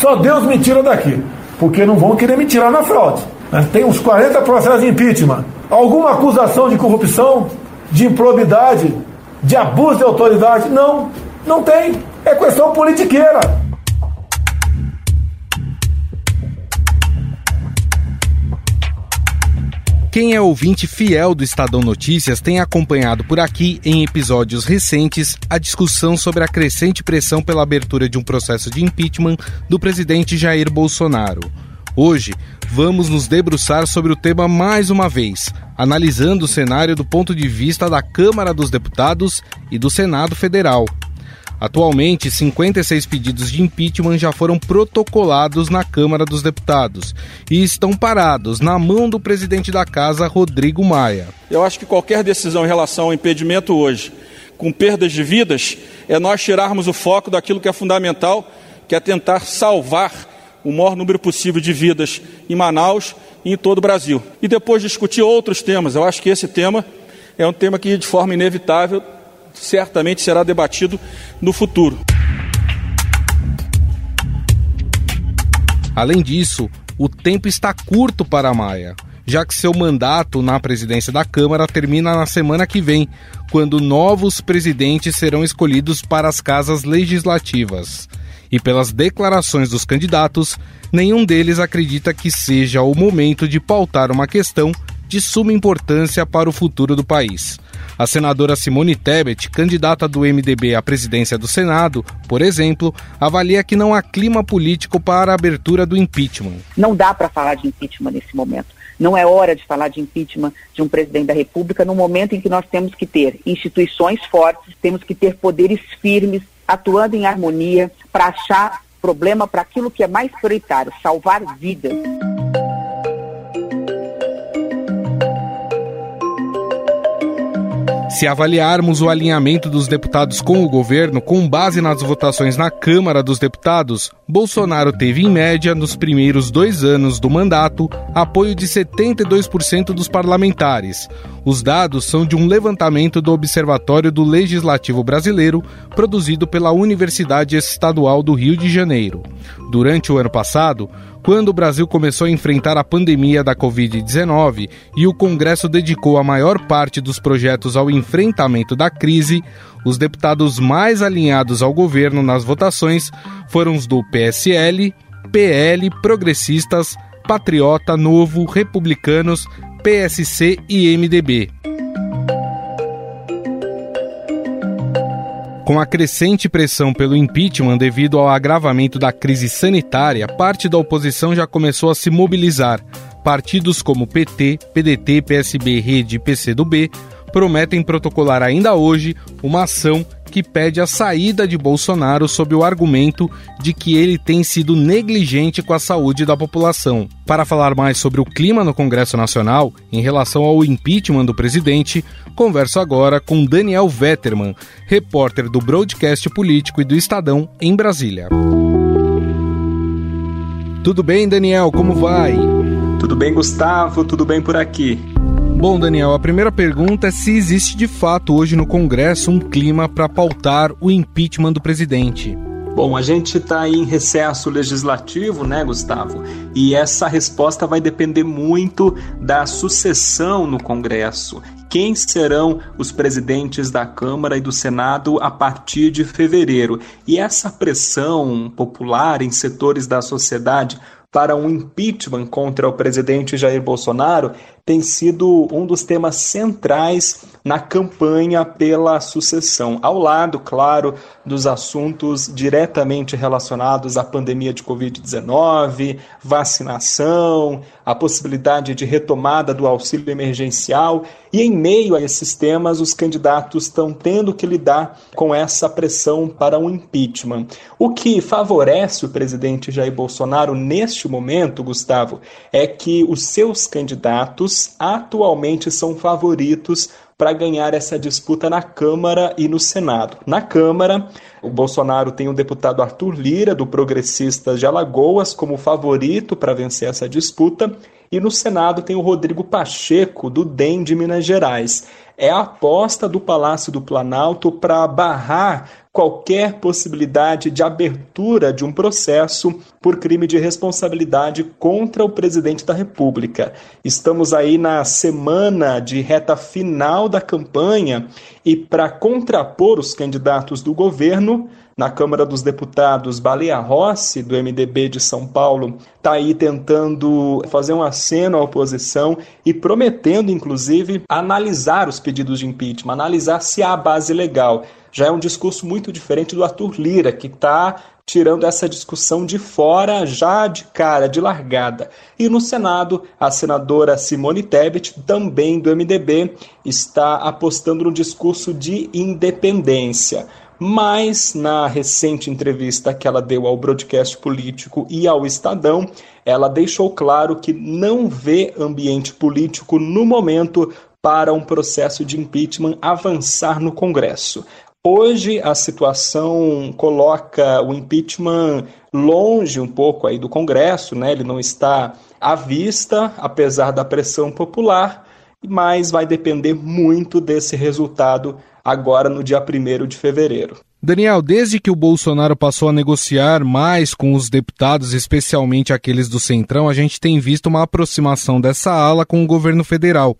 Só Deus me tira daqui, porque não vão querer me tirar na fraude. Tem uns 40 processos de impeachment. Alguma acusação de corrupção, de improbidade, de abuso de autoridade? Não, não tem. É questão politiqueira. Quem é ouvinte fiel do Estadão Notícias tem acompanhado por aqui, em episódios recentes, a discussão sobre a crescente pressão pela abertura de um processo de impeachment do presidente Jair Bolsonaro. Hoje, vamos nos debruçar sobre o tema mais uma vez, analisando o cenário do ponto de vista da Câmara dos Deputados e do Senado Federal. Atualmente, 56 pedidos de impeachment já foram protocolados na Câmara dos Deputados e estão parados na mão do presidente da Casa, Rodrigo Maia. Eu acho que qualquer decisão em relação ao impedimento hoje, com perdas de vidas, é nós tirarmos o foco daquilo que é fundamental, que é tentar salvar o maior número possível de vidas em Manaus e em todo o Brasil. E depois discutir outros temas. Eu acho que esse tema é um tema que, de forma inevitável, certamente será debatido no futuro. Além disso, o tempo está curto para Maia, já que seu mandato na presidência da Câmara termina na semana que vem, quando novos presidentes serão escolhidos para as casas legislativas. E pelas declarações dos candidatos, nenhum deles acredita que seja o momento de pautar uma questão de suma importância para o futuro do país. A senadora Simone Tebet, candidata do MDB à presidência do Senado, por exemplo, avalia que não há clima político para a abertura do impeachment. Não dá para falar de impeachment nesse momento. Não é hora de falar de impeachment de um presidente da República no momento em que nós temos que ter instituições fortes, temos que ter poderes firmes, atuando em harmonia para achar problema para aquilo que é mais prioritário, salvar vidas. Se avaliarmos o alinhamento dos deputados com o governo com base nas votações na Câmara dos Deputados, Bolsonaro teve, em média, nos primeiros dois anos do mandato, apoio de 72% dos parlamentares. Os dados são de um levantamento do Observatório do Legislativo Brasileiro, produzido pela Universidade Estadual do Rio de Janeiro. Durante o ano passado, quando o Brasil começou a enfrentar a pandemia da Covid-19 e o Congresso dedicou a maior parte dos projetos ao enfrentamento da crise, os deputados mais alinhados ao governo nas votações foram os do PSL, PL, Progressistas, Patriota, Novo, Republicanos, PSC e MDB. Com a crescente pressão pelo impeachment devido ao agravamento da crise sanitária, parte da oposição já começou a se mobilizar. Partidos como PT, PDT, PSB, Rede e PCdoB prometem protocolar ainda hoje uma ação que pede a saída de Bolsonaro sob o argumento de que ele tem sido negligente com a saúde da população. Para falar mais sobre o clima no Congresso Nacional em relação ao impeachment do presidente, converso agora com Daniel Vetterman, repórter do Broadcast Político e do Estadão em Brasília. Tudo bem, Daniel? Como vai? Tudo bem, Gustavo? Tudo bem por aqui. Bom, Daniel, a primeira pergunta é se existe de fato hoje no Congresso um clima para pautar o impeachment do presidente. Bom, a gente está em recesso legislativo, né, Gustavo? E essa resposta vai depender muito da sucessão no Congresso. Quem serão os presidentes da Câmara e do Senado a partir de fevereiro? E essa pressão popular em setores da sociedade para um impeachment contra o presidente Jair Bolsonaro tem sido um dos temas centrais na campanha pela sucessão, ao lado, claro, dos assuntos diretamente relacionados à pandemia de Covid-19, vacinação, a possibilidade de retomada do auxílio emergencial. E em meio a esses temas, os candidatos estão tendo que lidar com essa pressão para um impeachment. O que favorece o presidente Jair Bolsonaro neste momento, Gustavo, é que os seus candidatos atualmente são favoritos para ganhar essa disputa na Câmara e no Senado. Na Câmara, o Bolsonaro tem o deputado Arthur Lira, do Progressistas de Alagoas, como favorito para vencer essa disputa, e no Senado tem o Rodrigo Pacheco, do DEM de Minas Gerais. É a aposta do Palácio do Planalto para barrar qualquer possibilidade de abertura de um processo por crime de responsabilidade contra o presidente da República. Estamos aí na semana de reta final da campanha e para contrapor os candidatos do governo, na Câmara dos Deputados, Baleia Rossi, do MDB de São Paulo, está aí tentando fazer um aceno à oposição e prometendo, inclusive, analisar os pedidos de impeachment, analisar se há base legal. Já é um discurso muito diferente do Arthur Lira, que está tirando essa discussão de fora já de cara, de largada. E no Senado, a senadora Simone Tebet, também do MDB, está apostando no discurso de independência mas na recente entrevista que ela deu ao broadcast político e ao Estadão, ela deixou claro que não vê ambiente político no momento para um processo de impeachment avançar no Congresso. Hoje a situação coloca o impeachment longe um pouco aí do Congresso, né? Ele não está à vista, apesar da pressão popular, mas vai depender muito desse resultado agora no dia 1 de fevereiro. Daniel, desde que o Bolsonaro passou a negociar mais com os deputados, especialmente aqueles do Centrão, a gente tem visto uma aproximação dessa ala com o governo federal.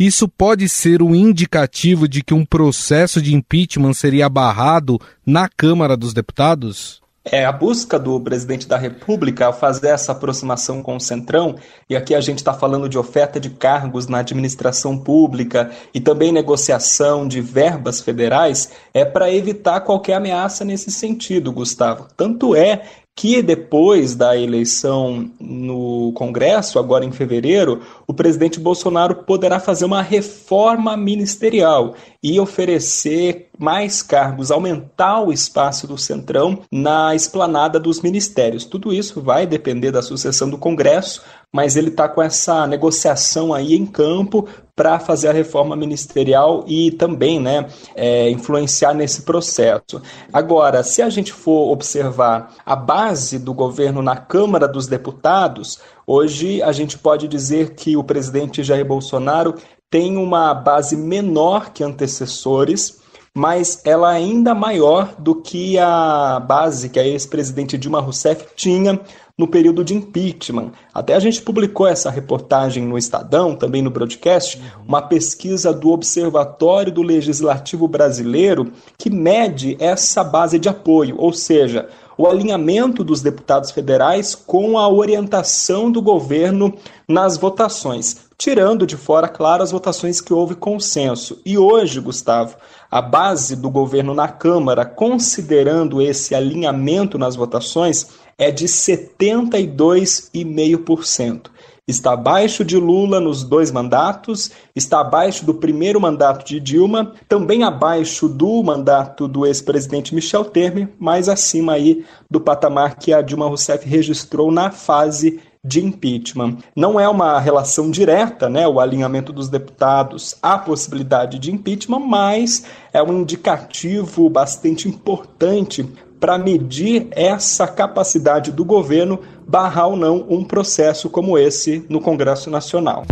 Isso pode ser um indicativo de que um processo de impeachment seria barrado na Câmara dos Deputados? É, a busca do presidente da República ao fazer essa aproximação com o Centrão, e aqui a gente está falando de oferta de cargos na administração pública e também negociação de verbas federais, é para evitar qualquer ameaça nesse sentido, Gustavo. Tanto é que depois da eleição no Congresso, agora em fevereiro, o presidente Bolsonaro poderá fazer uma reforma ministerial e oferecer mais cargos, aumentar o espaço do Centrão na esplanada dos ministérios. Tudo isso vai depender da sucessão do Congresso, mas ele está com essa negociação aí em campo para fazer a reforma ministerial e também né, é, influenciar nesse processo. Agora, se a gente for observar a base do governo na Câmara dos Deputados, hoje a gente pode dizer que o presidente Jair Bolsonaro tem uma base menor que antecessores, mas ela é ainda maior do que a base que a ex-presidente Dilma Rousseff tinha no período de impeachment. Até a gente publicou essa reportagem no Estadão, também no broadcast, uma pesquisa do Observatório do Legislativo Brasileiro que mede essa base de apoio, ou seja, o alinhamento dos deputados federais com a orientação do governo nas votações, tirando de fora, claro, as votações que houve consenso. E hoje, Gustavo, a base do governo na Câmara, considerando esse alinhamento nas votações, é de 72,5%. Está abaixo de Lula nos dois mandatos, está abaixo do primeiro mandato de Dilma, também abaixo do mandato do ex-presidente Michel Temer, mas acima aí do patamar que a Dilma Rousseff registrou na fase de impeachment. Não é uma relação direta, né, o alinhamento dos deputados à possibilidade de impeachment, mas é um indicativo bastante importante para medir essa capacidade do governo barrar ou não um processo como esse no Congresso Nacional.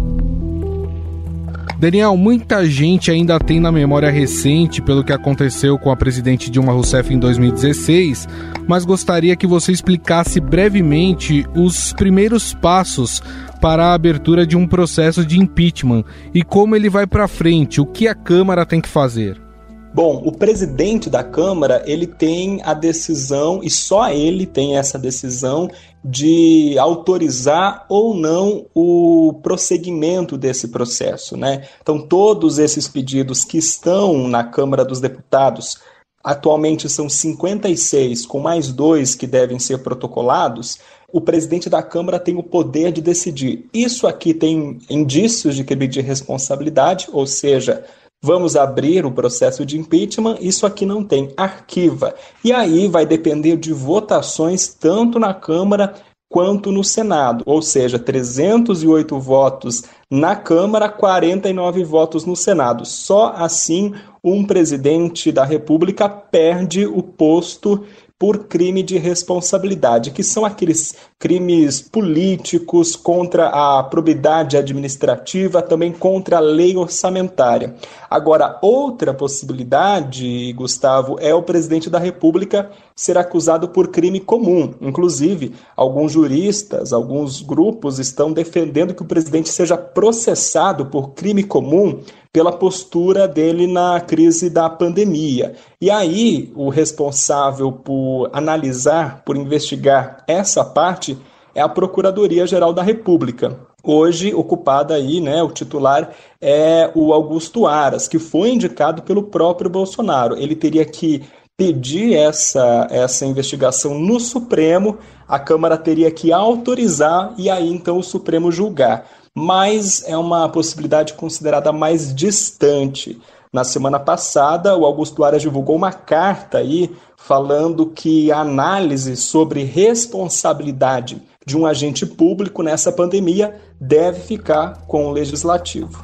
Daniel, muita gente ainda tem na memória recente pelo que aconteceu com a presidente Dilma Rousseff em 2016, mas gostaria que você explicasse brevemente os primeiros passos para a abertura de um processo de impeachment e como ele vai para frente, o que a Câmara tem que fazer. Bom, o presidente da Câmara, ele tem a decisão, e só ele tem essa decisão, de autorizar ou não o prosseguimento desse processo. Né? Então, todos esses pedidos que estão na Câmara dos Deputados, atualmente são 56, com mais dois que devem ser protocolados, o presidente da Câmara tem o poder de decidir. Isso aqui tem indícios de crime de responsabilidade, ou seja, Vamos abrir o processo de impeachment, isso aqui não tem, arquiva. E aí vai depender de votações tanto na Câmara quanto no Senado, ou seja, 308 votos na Câmara, 49 votos no Senado. Só assim um presidente da República perde o posto por crime de responsabilidade, que são aqueles crimes políticos contra a probidade administrativa, também contra a lei orçamentária. Agora, outra possibilidade, Gustavo, é o presidente da República ser acusado por crime comum. Inclusive, alguns juristas, alguns grupos estão defendendo que o presidente seja processado por crime comum pela postura dele na crise da pandemia. E aí, o responsável por analisar, por investigar essa parte é a Procuradoria-Geral da República. Hoje, ocupada aí, né, o titular é o Augusto Aras, que foi indicado pelo próprio Bolsonaro. Ele teria que pedir essa, essa investigação no Supremo, a Câmara teria que autorizar e aí então o Supremo julgar mas é uma possibilidade considerada mais distante. Na semana passada, o Augusto Aras divulgou uma carta aí falando que a análise sobre responsabilidade de um agente público nessa pandemia deve ficar com o legislativo.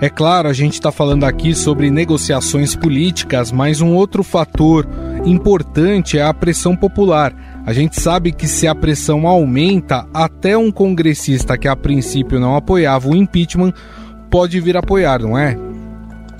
É claro, a gente está falando aqui sobre negociações políticas, mas um outro fator importante é a pressão popular. A gente sabe que se a pressão aumenta, até um congressista que a princípio não apoiava o impeachment pode vir apoiar, não é?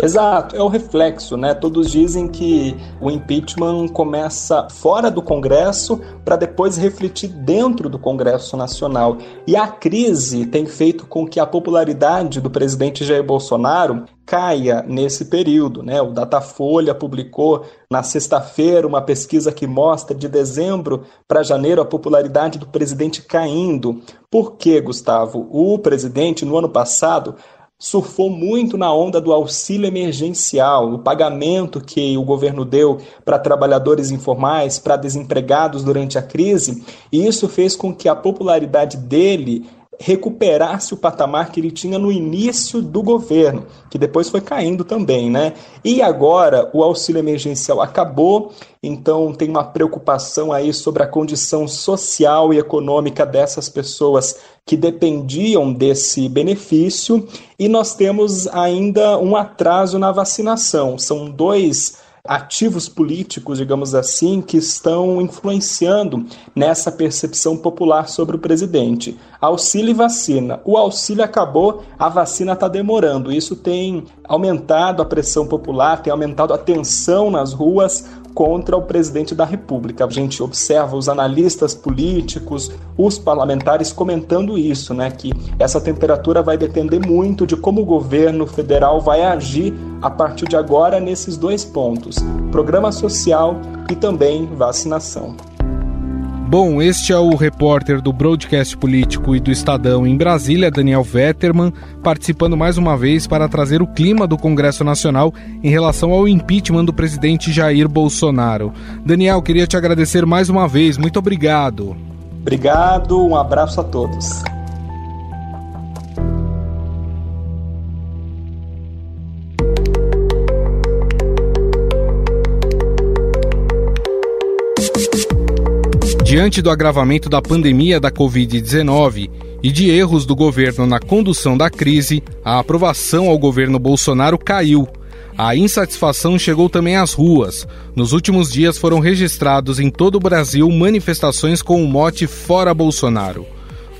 Exato, é o reflexo, né? Todos dizem que o impeachment começa fora do Congresso para depois refletir dentro do Congresso Nacional. E a crise tem feito com que a popularidade do presidente Jair Bolsonaro caia nesse período, né? O Datafolha publicou na sexta-feira uma pesquisa que mostra de dezembro para janeiro a popularidade do presidente caindo. Por quê, Gustavo? O presidente no ano passado surfou muito na onda do auxílio emergencial, o pagamento que o governo deu para trabalhadores informais, para desempregados durante a crise, e isso fez com que a popularidade dele recuperasse o patamar que ele tinha no início do governo, que depois foi caindo também, né? E agora o auxílio emergencial acabou, então tem uma preocupação aí sobre a condição social e econômica dessas pessoas que dependiam desse benefício, e nós temos ainda um atraso na vacinação. São dois ativos políticos, digamos assim, que estão influenciando nessa percepção popular sobre o presidente. Auxílio e vacina. O auxílio acabou, a vacina está demorando. Isso tem aumentado a pressão popular, tem aumentado a tensão nas ruas contra o presidente da República. A gente observa os analistas políticos, os parlamentares comentando isso, né, que essa temperatura vai depender muito de como o governo federal vai agir a partir de agora nesses dois pontos: programa social e também vacinação. Bom, este é o repórter do Broadcast Político e do Estadão em Brasília, Daniel Vetterman, participando mais uma vez para trazer o clima do Congresso Nacional em relação ao impeachment do presidente Jair Bolsonaro. Daniel, queria te agradecer mais uma vez. Muito obrigado. Obrigado, um abraço a todos. Diante do agravamento da pandemia da Covid-19 e de erros do governo na condução da crise, a aprovação ao governo Bolsonaro caiu. A insatisfação chegou também às ruas. Nos últimos dias foram registrados em todo o Brasil manifestações com o mote Fora Bolsonaro.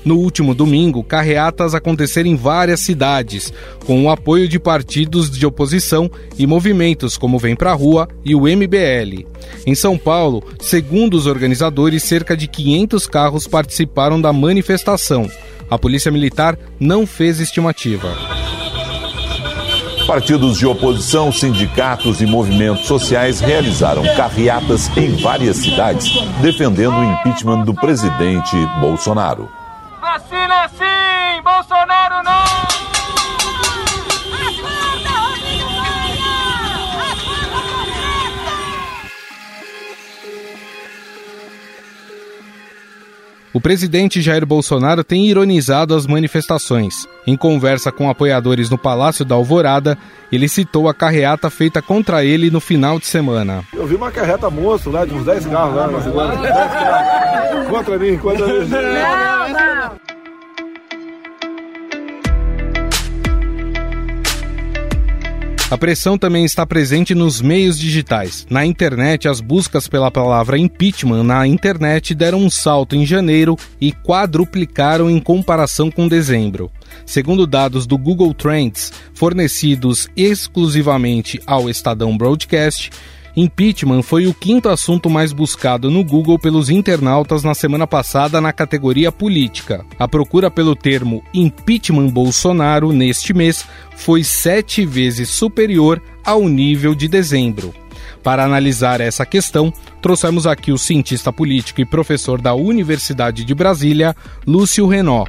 No último domingo, carreatas aconteceram em várias cidades, com o apoio de partidos de oposição e movimentos como Vem Pra Rua e o MBL. Em São Paulo, segundo os organizadores, cerca de 500 carros participaram da manifestação. A Polícia Militar não fez estimativa. Partidos de oposição, sindicatos e movimentos sociais realizaram carreatas em várias cidades, defendendo o impeachment do presidente Bolsonaro. Vacina sim, Bolsonaro não! O presidente Jair Bolsonaro tem ironizado as manifestações. Em conversa com apoiadores no Palácio da Alvorada, ele citou a carreata feita contra ele no final de semana. Eu vi uma carreta monstro lá, de uns 10 carros lá na cidade. 10 carros. Contra mim, contra mim. Não, não. A pressão também está presente nos meios digitais. Na internet, as buscas pela palavra impeachment na internet deram um salto em janeiro e quadruplicaram em comparação com dezembro. Segundo dados do Google Trends, fornecidos exclusivamente ao Estadão Broadcast, Impeachment foi o quinto assunto mais buscado no Google pelos internautas na semana passada na categoria política. A procura pelo termo impeachment Bolsonaro neste mês foi sete vezes superior ao nível de dezembro. Para analisar essa questão, trouxemos aqui o cientista político e professor da Universidade de Brasília, Lúcio Renó.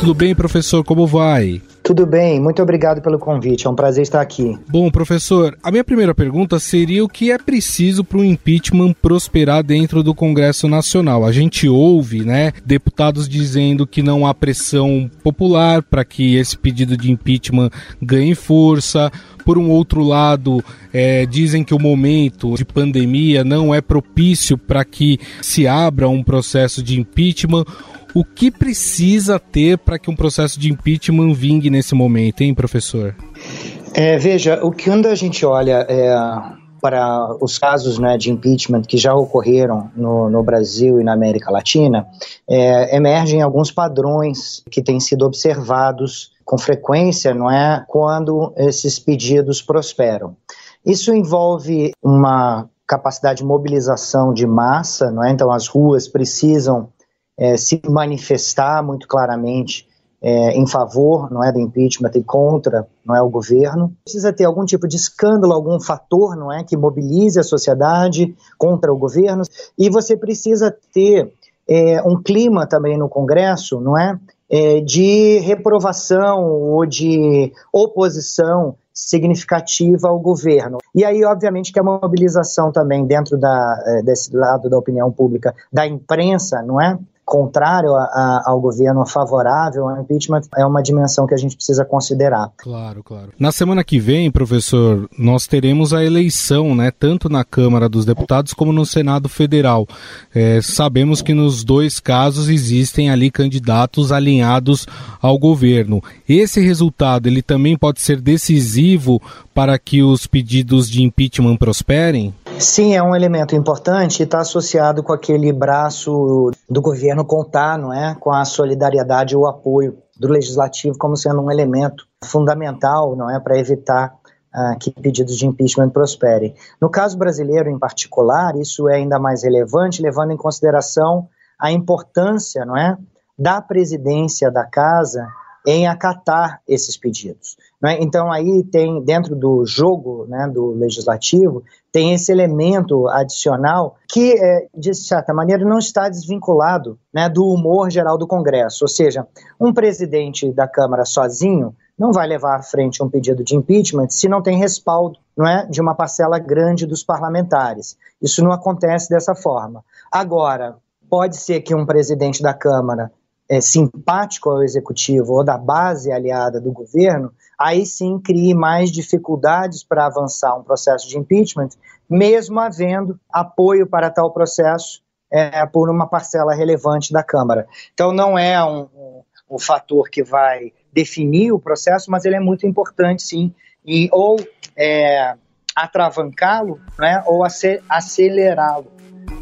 Tudo bem, professor? Como vai? Tudo bem, muito obrigado pelo convite, é um prazer estar aqui. Bom, professor, a minha primeira pergunta seria o que é preciso para o impeachment prosperar dentro do Congresso Nacional. A gente ouve, né, deputados dizendo que não há pressão popular para que esse pedido de impeachment ganhe força. Por um outro lado, é, dizem que o momento de pandemia não é propício para que se abra um processo de impeachment. O que precisa ter para que um processo de impeachment vingue nesse momento, hein, professor? É, veja, o que quando a gente olha é, para os casos né, de impeachment que já ocorreram no, no Brasil e na América Latina, é, emergem alguns padrões que têm sido observados com frequência, não é, quando esses pedidos prosperam. Isso envolve uma capacidade de mobilização de massa, não é? Então as ruas precisam é, se manifestar muito claramente é, em favor não é do impeachment e contra não é o governo precisa ter algum tipo de escândalo algum fator não é que mobilize a sociedade contra o governo e você precisa ter é, um clima também no Congresso não é, é de reprovação ou de oposição significativa ao governo. E aí, obviamente, que a mobilização também dentro da, é, desse lado da opinião pública, da imprensa, não é? Contrário a, a, ao governo, favorável ao impeachment, é uma dimensão que a gente precisa considerar. Claro, claro. Na semana que vem, professor, nós teremos a eleição, né, tanto na Câmara dos Deputados como no Senado Federal. É, sabemos que nos dois casos existem ali candidatos alinhados ao governo. Esse resultado, ele também pode ser decisivo para que os pedidos de impeachment prosperem? Sim, é um elemento importante e está associado com aquele braço do governo contar, não é, com a solidariedade e o apoio do legislativo como sendo um elemento fundamental, não é, para evitar uh, que pedidos de impeachment prosperem. No caso brasileiro, em particular, isso é ainda mais relevante, levando em consideração a importância, não é, da presidência da casa em acatar esses pedidos. Né? Então aí tem dentro do jogo né, do legislativo tem esse elemento adicional que é, de certa maneira não está desvinculado né, do humor geral do Congresso, ou seja, um presidente da Câmara sozinho não vai levar à frente um pedido de impeachment se não tem respaldo não é, de uma parcela grande dos parlamentares. Isso não acontece dessa forma. Agora, pode ser que um presidente da Câmara é, simpático ao executivo ou da base aliada do governo, aí sim crie mais dificuldades para avançar um processo de impeachment, mesmo havendo apoio para tal processo é, por uma parcela relevante da Câmara. Então não é um, um, um fator que vai definir o processo, mas ele é muito importante sim, e ou é, atravancá-lo né, ou acelerá-lo.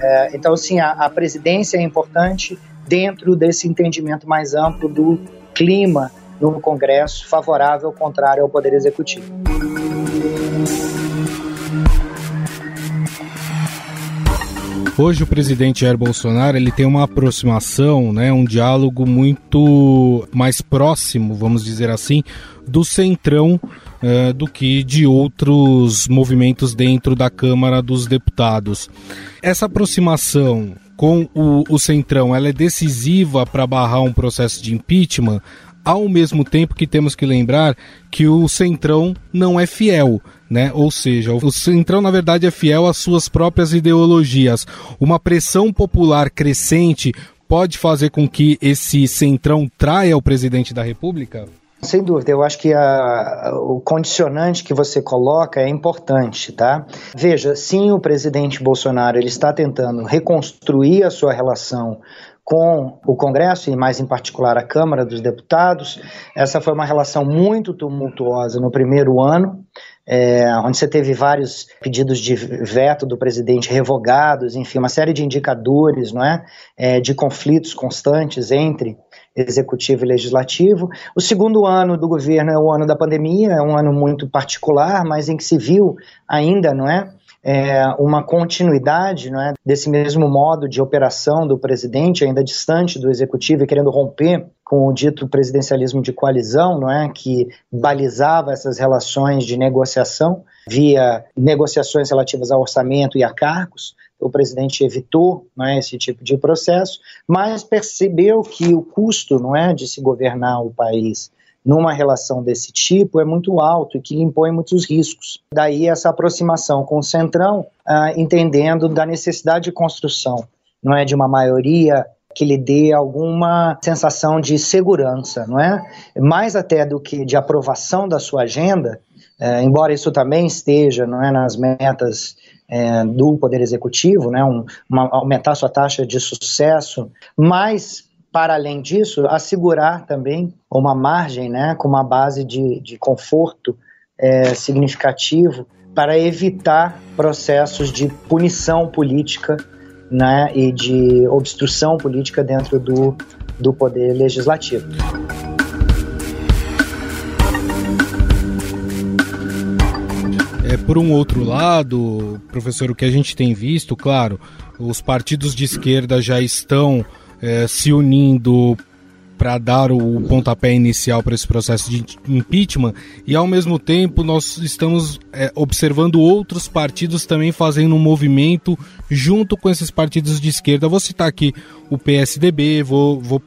É, então, sim, a, a presidência é importante, dentro desse entendimento mais amplo do clima no Congresso favorável, contrário ao Poder Executivo. Hoje o presidente Jair Bolsonaro ele tem uma aproximação, né, um diálogo muito mais próximo, vamos dizer assim, do centrão uh, do que de outros movimentos dentro da Câmara dos Deputados. Essa aproximação com o, o Centrão, ela é decisiva para barrar um processo de impeachment, ao mesmo tempo que temos que lembrar que o Centrão não é fiel, né? Ou seja, o Centrão na verdade é fiel às suas próprias ideologias. Uma pressão popular crescente pode fazer com que esse Centrão traia o presidente da República? Sem dúvida, eu acho que a, o condicionante que você coloca é importante, tá? Veja, sim, o presidente Bolsonaro ele está tentando reconstruir a sua relação com o Congresso e mais em particular a Câmara dos Deputados. Essa foi uma relação muito tumultuosa no primeiro ano, é, onde você teve vários pedidos de veto do presidente revogados, enfim, uma série de indicadores, não é, é de conflitos constantes entre executivo e legislativo. O segundo ano do governo é o ano da pandemia, é um ano muito particular, mas em que se viu ainda, não é, é, uma continuidade não é, desse mesmo modo de operação do presidente, ainda distante do executivo e querendo romper com o dito presidencialismo de coalizão, não é, que balizava essas relações de negociação via negociações relativas ao orçamento e a cargos. O presidente evitou não é, esse tipo de processo, mas percebeu que o custo não é, de se governar o país numa relação desse tipo é muito alto e que impõe muitos riscos. Daí essa aproximação com o Centrão, ah, entendendo da necessidade de construção, não é de uma maioria que lhe dê alguma sensação de segurança, não é? Mais até do que de aprovação da sua agenda, é, embora isso também esteja, não é, nas metas é, do Poder Executivo, né, um, uma, aumentar sua taxa de sucesso, mas para além disso, assegurar também uma margem, né, com uma base de, de conforto é, significativo para evitar processos de punição política né, e de obstrução política dentro do, do poder legislativo. É, por um outro lado, professor, o que a gente tem visto, claro, os partidos de esquerda já estão é, se unindo para dar o pontapé inicial para esse processo de impeachment e ao mesmo tempo nós estamos é, observando outros partidos também fazendo um movimento junto com esses partidos de esquerda. Vou citar aqui o PSDB, vou, vou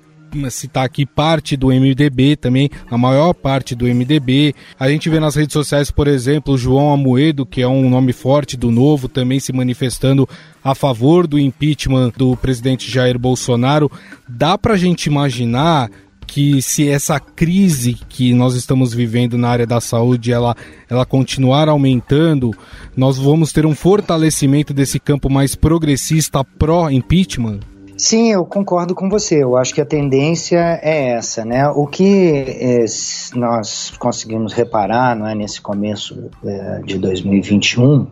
citar aqui parte do MDB também, a maior parte do MDB. A gente vê nas redes sociais, por exemplo, o João Amoedo, que é um nome forte do Novo, também se manifestando a favor do impeachment do presidente Jair Bolsonaro. Dá para a gente imaginar que se essa crise que nós estamos vivendo na área da saúde ela, ela continuar aumentando, nós vamos ter um fortalecimento desse campo mais progressista pró-impeachment? Sim, eu concordo com você. Eu acho que a tendência é essa, né? O que é, nós conseguimos reparar, não é, nesse começo é, de 2021,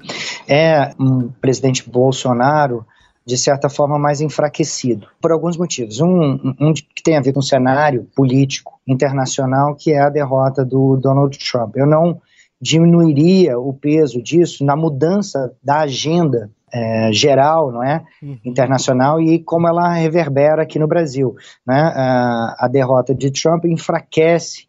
é um presidente Bolsonaro de certa forma mais enfraquecido por alguns motivos. Um, um que tem a ver com o cenário político internacional, que é a derrota do Donald Trump. Eu não diminuiria o peso disso na mudança da agenda é, geral, não é, uhum. internacional e como ela reverbera aqui no Brasil, né? A, a derrota de Trump enfraquece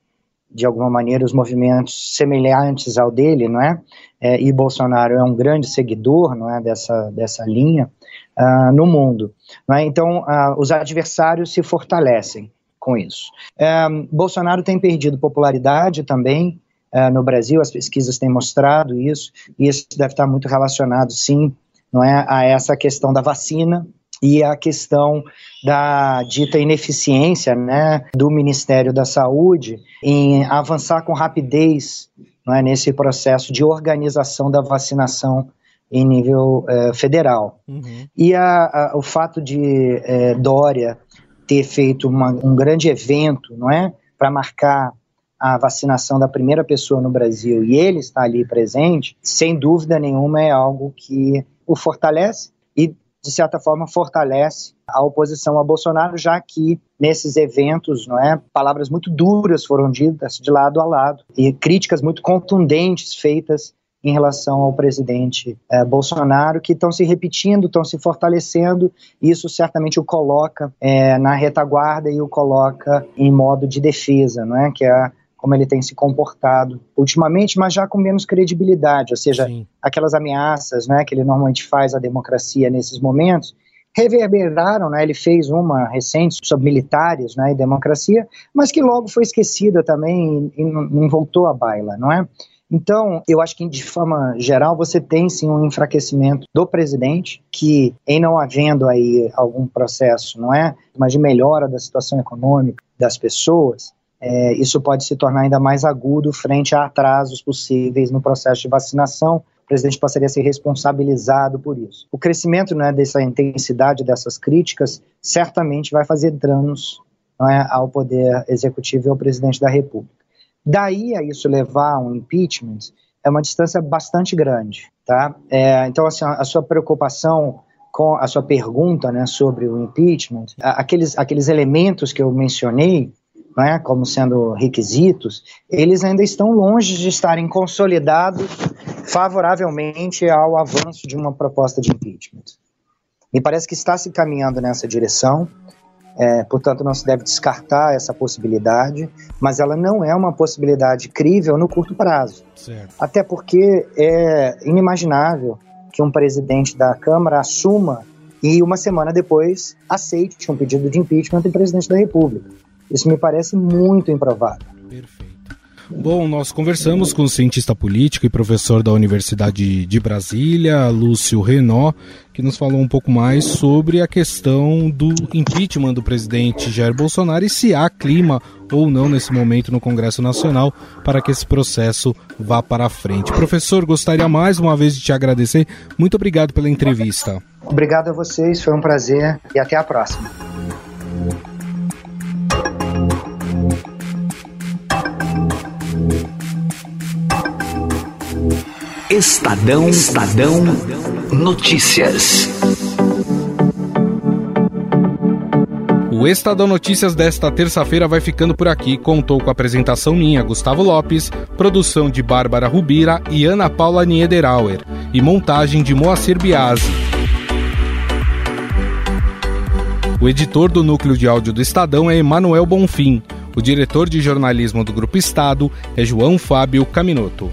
de alguma maneira os movimentos semelhantes ao dele, não é? é e Bolsonaro é um grande seguidor, não é, dessa dessa linha uh, no mundo, não é? Então uh, os adversários se fortalecem com isso. Uh, Bolsonaro tem perdido popularidade também. Uh, no Brasil, as pesquisas têm mostrado isso, e isso deve estar muito relacionado, sim, não é, a essa questão da vacina e a questão da dita ineficiência né, do Ministério da Saúde em avançar com rapidez não é, nesse processo de organização da vacinação em nível eh, federal. Uhum. E a, a, o fato de eh, Dória ter feito uma, um grande evento, não é, para marcar a vacinação da primeira pessoa no Brasil e ele está ali presente, sem dúvida nenhuma é algo que o fortalece e, de certa forma, fortalece a oposição a Bolsonaro, já que nesses eventos, não é, palavras muito duras foram ditas de lado a lado e críticas muito contundentes feitas em relação ao presidente eh, Bolsonaro, que estão se repetindo, estão se fortalecendo, isso certamente o coloca eh, na retaguarda e o coloca em modo de defesa, não é? que é como ele tem se comportado ultimamente, mas já com menos credibilidade, ou seja, Sim. aquelas ameaças né, que ele normalmente faz à democracia nesses momentos, reverberaram, né, ele fez uma recente sobre militares né, e democracia, mas que logo foi esquecida também e, não voltou à baila, não é? Então, eu acho que de forma geral você tem sim um enfraquecimento do presidente, que em não havendo aí algum processo, não é, mas de melhora da situação econômica das pessoas, é, isso pode se tornar ainda mais agudo frente a atrasos possíveis no processo de vacinação, o presidente passaria a ser responsabilizado por isso. O crescimento né, dessa intensidade dessas críticas certamente vai fazer danos é, ao poder executivo e ao presidente da República. Daí a isso levar a um impeachment é uma distância bastante grande, tá? É, então, assim, a sua preocupação com a sua pergunta, né, sobre o impeachment, aqueles, aqueles elementos que eu mencionei, né, como sendo requisitos, eles ainda estão longe de estarem consolidados favoravelmente ao avanço de uma proposta de impeachment. Me parece que está se caminhando nessa direção, é, portanto, não se deve descartar essa possibilidade, mas ela não é uma possibilidade crível no curto prazo. Certo. Até porque é inimaginável que um presidente da Câmara assuma e uma semana depois aceite um pedido de impeachment do presidente da República. Isso me parece muito improvável. Perfeito. Bom, nós conversamos com o cientista político e professor da Universidade de Brasília, Lúcio Renó, que nos falou um pouco mais sobre a questão do impeachment do presidente Jair Bolsonaro e se há clima ou não nesse momento no Congresso Nacional para que esse processo vá para a frente. Professor, gostaria mais uma vez de te agradecer. Muito obrigado pela entrevista. Obrigado a vocês, foi um prazer e até a próxima. Estadão Estadão Notícias. O Estadão Notícias desta terça-feira vai ficando por aqui. Contou com a apresentação minha, Gustavo Lopes, produção de Bárbara Rubira e Ana Paula Niederauer e montagem de Moacir Biasi. O editor do núcleo de áudio do Estadão é Emanuel Bonfim. O diretor de jornalismo do Grupo Estado é João Fábio Caminoto.